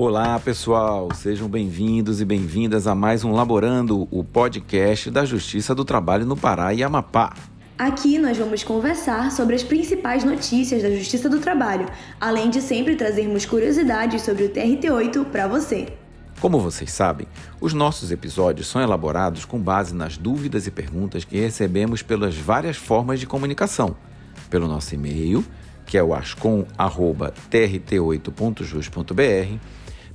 Olá, pessoal, sejam bem-vindos e bem-vindas a mais um Laborando, o podcast da Justiça do Trabalho no Pará e Amapá. Aqui nós vamos conversar sobre as principais notícias da Justiça do Trabalho, além de sempre trazermos curiosidades sobre o TRT8 para você. Como vocês sabem, os nossos episódios são elaborados com base nas dúvidas e perguntas que recebemos pelas várias formas de comunicação, pelo nosso e-mail, que é o ascom@trt8.jus.br,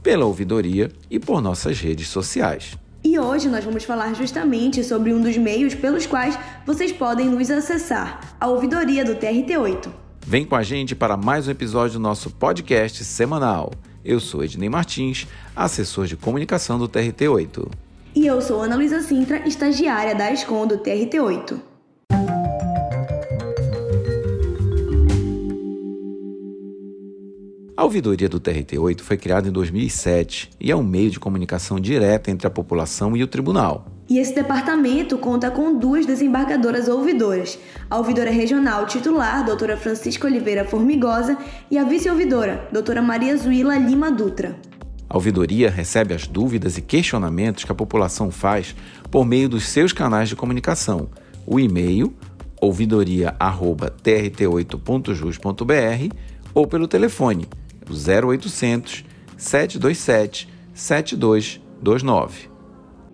pela ouvidoria e por nossas redes sociais. E hoje nós vamos falar justamente sobre um dos meios pelos quais vocês podem nos acessar, a ouvidoria do TRT8. Vem com a gente para mais um episódio do nosso podcast semanal. Eu sou Ednei Martins, assessor de comunicação do TRT8. E eu sou Ana Luísa Sintra, estagiária da ESCOM do TRT8. A ouvidoria do TRT8 foi criada em 2007 e é um meio de comunicação direta entre a população e o tribunal. E esse departamento conta com duas desembargadoras ouvidoras, a ouvidora regional titular, doutora Francisca Oliveira Formigosa, e a vice-ouvidora, doutora Maria Zuila Lima Dutra. A ouvidoria recebe as dúvidas e questionamentos que a população faz por meio dos seus canais de comunicação, o e-mail ouvidoria@trt8.jus.br ou pelo telefone 0800 727 7229.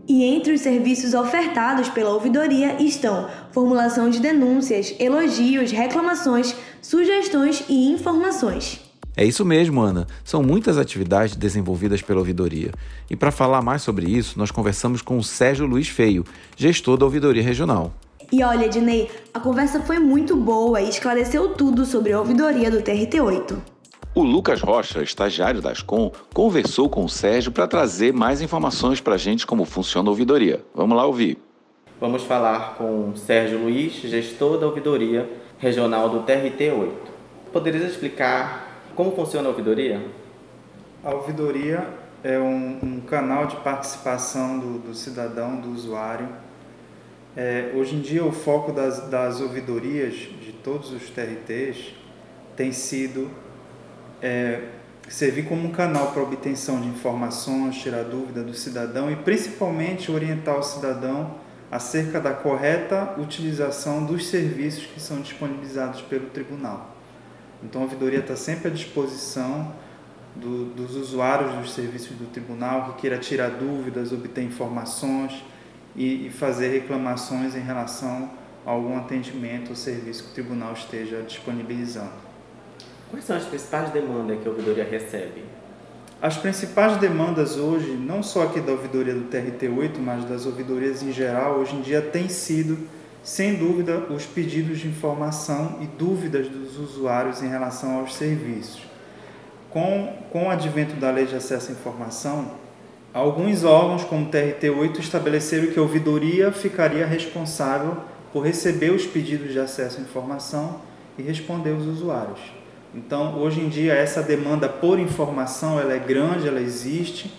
E entre os serviços ofertados pela ouvidoria estão formulação de denúncias, elogios, reclamações, sugestões e informações. É isso mesmo, Ana. São muitas atividades desenvolvidas pela ouvidoria. E para falar mais sobre isso, nós conversamos com o Sérgio Luiz Feio, gestor da ouvidoria regional. E olha, Dinei, a conversa foi muito boa e esclareceu tudo sobre a ouvidoria do TRT8. O Lucas Rocha, estagiário da Ascom, conversou com o Sérgio para trazer mais informações para a gente como funciona a ouvidoria. Vamos lá ouvir. Vamos falar com Sérgio Luiz, gestor da ouvidoria regional do TRT8. Poderias explicar como funciona a ouvidoria? A ouvidoria é um, um canal de participação do, do cidadão, do usuário. É, hoje em dia, o foco das, das ouvidorias de todos os TRTs tem sido é, servir como um canal para obtenção de informações, tirar dúvida do cidadão e principalmente orientar o cidadão acerca da correta utilização dos serviços que são disponibilizados pelo tribunal. Então a ouvidoria está sempre à disposição do, dos usuários dos serviços do tribunal que queira tirar dúvidas, obter informações e, e fazer reclamações em relação a algum atendimento ou serviço que o tribunal esteja disponibilizando. Quais são as principais demandas que a ouvidoria recebe? As principais demandas hoje, não só aqui da ouvidoria do TRT8, mas das ouvidorias em geral, hoje em dia tem sido, sem dúvida, os pedidos de informação e dúvidas dos usuários em relação aos serviços. Com, com o advento da Lei de Acesso à Informação, alguns órgãos, como o TRT8, estabeleceram que a ouvidoria ficaria responsável por receber os pedidos de acesso à informação e responder os usuários. Então, hoje em dia, essa demanda por informação ela é grande, ela existe.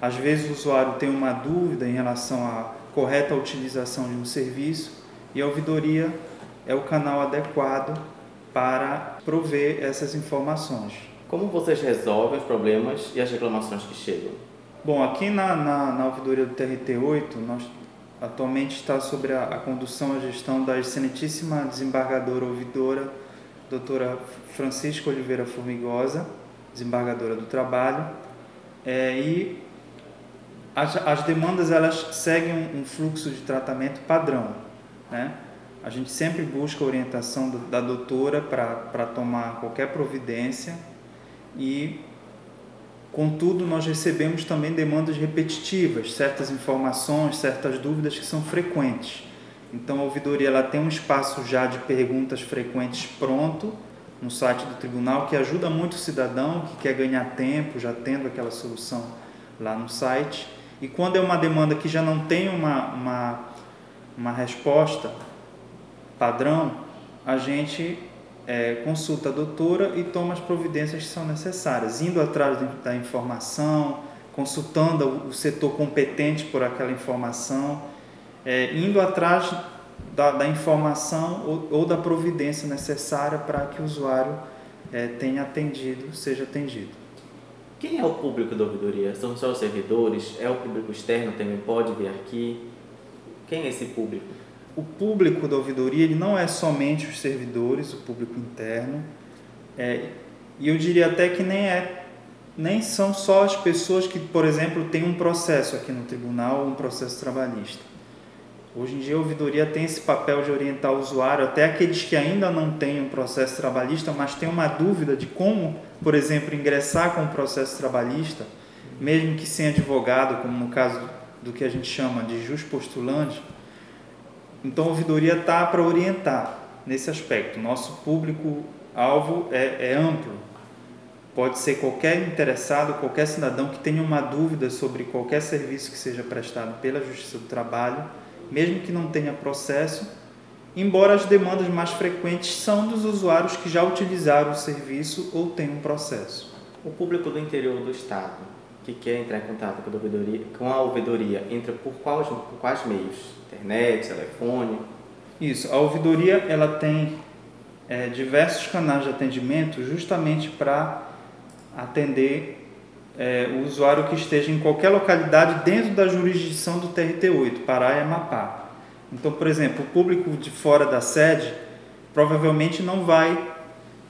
Às vezes, o usuário tem uma dúvida em relação à correta utilização de um serviço e a ouvidoria é o canal adequado para prover essas informações. Como vocês resolvem os problemas e as reclamações que chegam? Bom, aqui na, na, na ouvidoria do TRT8, nós atualmente está sobre a, a condução e a gestão da excelentíssima desembargadora ouvidora doutora Francisca Oliveira Formigosa, desembargadora do trabalho, é, e as, as, demandas elas seguem um, um, fluxo de tratamento padrão, né? A gente sempre busca a orientação do, da doutora para tomar qualquer providência e, contudo, nós recebemos também demandas repetitivas, certas informações, certas dúvidas que são frequentes. Então a ouvidoria ela tem um espaço já de perguntas frequentes pronto no site do tribunal que ajuda muito o cidadão que quer ganhar tempo já tendo aquela solução lá no site. E quando é uma demanda que já não tem uma, uma, uma resposta padrão, a gente é, consulta a doutora e toma as providências que são necessárias, indo atrás da informação, consultando o setor competente por aquela informação é, indo atrás da, da informação ou, ou, da providência necessária para que o usuário é, tenha atendido, seja atendido. Quem é o público da ouvidoria? São só os servidores? É o público externo também pode vir aqui? Quem é esse público? O público da ouvidoria ele não é somente os servidores, o público interno, é, e eu diria até que nem é nem são só as pessoas que, por exemplo, têm um processo aqui no tribunal, um processo trabalhista. Hoje em dia a ouvidoria tem esse papel de orientar o usuário, até aqueles que ainda não têm um processo trabalhista, mas têm uma dúvida de como, por exemplo, ingressar com o processo trabalhista, mesmo que sem advogado, como no caso do que a gente chama de jus postulante. Então a ouvidoria está para orientar nesse aspecto. Nosso público-alvo é, é amplo, Pode ser qualquer interessado, qualquer cidadão que tenha uma dúvida sobre qualquer serviço que seja prestado pela Justiça do Trabalho, mesmo que não tenha processo, embora as demandas mais frequentes são dos usuários que já utilizaram o serviço ou têm um processo. O público do interior do Estado que quer entrar em contato com a ouvidoria, com a ouvidoria entra por quais, por quais meios? Internet, telefone? Isso, a ouvidoria ela tem é, diversos canais de atendimento justamente para atender é, o usuário que esteja em qualquer localidade dentro da jurisdição do TRT8, Pará e Amapá. Então, por exemplo, o público de fora da sede provavelmente não vai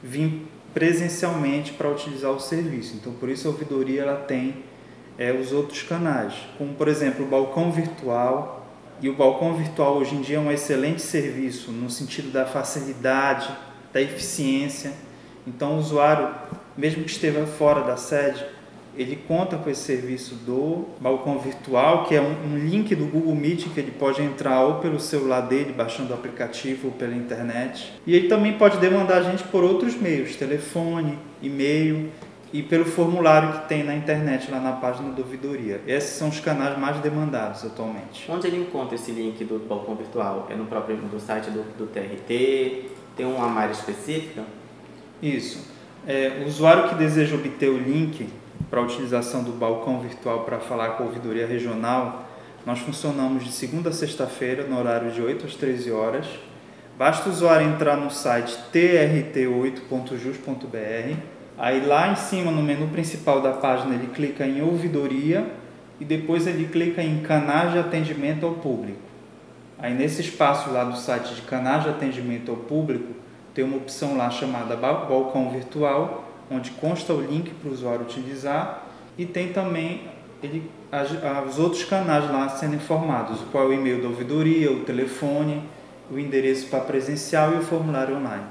vir presencialmente para utilizar o serviço. Então, por isso a ouvidoria ela tem é, os outros canais, como por exemplo o balcão virtual. E o balcão virtual hoje em dia é um excelente serviço no sentido da facilidade, da eficiência. Então, o usuário mesmo que esteja fora da sede, ele conta com esse serviço do balcão virtual, que é um, um, link do Google Meet que ele pode entrar ou pelo celular dele, baixando o aplicativo ou pela internet. E ele também pode demandar a gente por outros meios, telefone, e-mail e pelo formulário que tem na internet, lá na página da ouvidoria. Esses são os canais mais demandados atualmente. Onde ele encontra esse link do balcão virtual? É no próprio do site do, do TRT? Tem uma área específica? Isso. É, o usuário que deseja obter o link para a utilização do balcão virtual para falar com a ouvidoria regional, nós funcionamos de segunda a sexta-feira, no horário de 8 às 13 horas. Basta o usuário entrar no site trt8.jus.br. Aí lá em cima, no menu principal da página, ele clica em ouvidoria e depois ele clica em canais de atendimento ao público. Aí nesse espaço lá do site de canais de atendimento ao público, tem uma opção lá chamada balcão virtual, onde consta o link para o usuário utilizar e tem também ele, as, os outros canais lá sendo informados, qual é o e-mail da ouvidoria, o telefone, o endereço para presencial e o formulário online.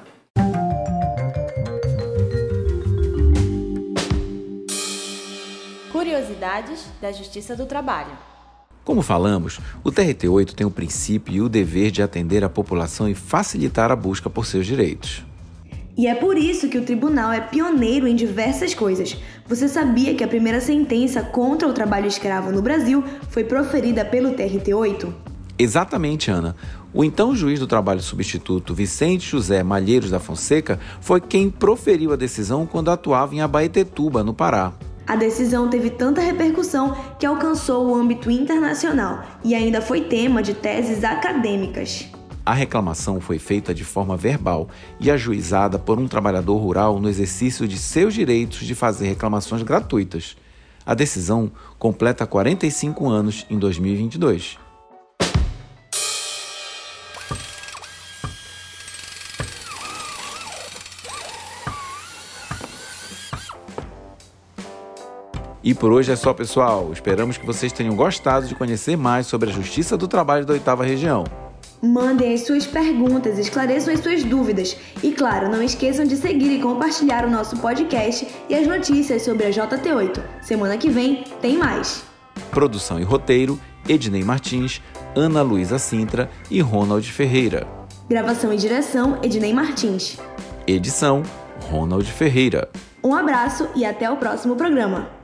Curiosidades da Justiça do Trabalho. Como falamos, o TRT8 tem o princípio e o dever de atender a população e facilitar a busca por seus direitos. E é por isso que o tribunal é pioneiro em diversas coisas. Você sabia que a primeira sentença contra o trabalho escravo no Brasil foi proferida pelo TRT8? Exatamente, Ana. O então juiz do trabalho substituto Vicente José Malheiros da Fonseca foi quem proferiu a decisão quando atuava em Abaetetuba, no Pará. A decisão teve tanta repercussão que alcançou o âmbito internacional e ainda foi tema de teses acadêmicas. A reclamação foi feita de forma verbal e ajuizada por um trabalhador rural no exercício de seus direitos de fazer reclamações gratuitas. A decisão completa 45 anos em 2022. E por hoje é só, pessoal. Esperamos que vocês tenham gostado de conhecer mais sobre a Justiça do Trabalho da Oitava Região. Mandem as suas perguntas, esclareçam as suas dúvidas. E claro, não esqueçam de seguir e compartilhar o nosso podcast e as notícias sobre a JT8. Semana que vem tem mais. Produção e roteiro: Ednei Martins, Ana Luísa Sintra e Ronald Ferreira. Gravação e direção: Ednei Martins. Edição: Ronald Ferreira. Um abraço e até o próximo programa.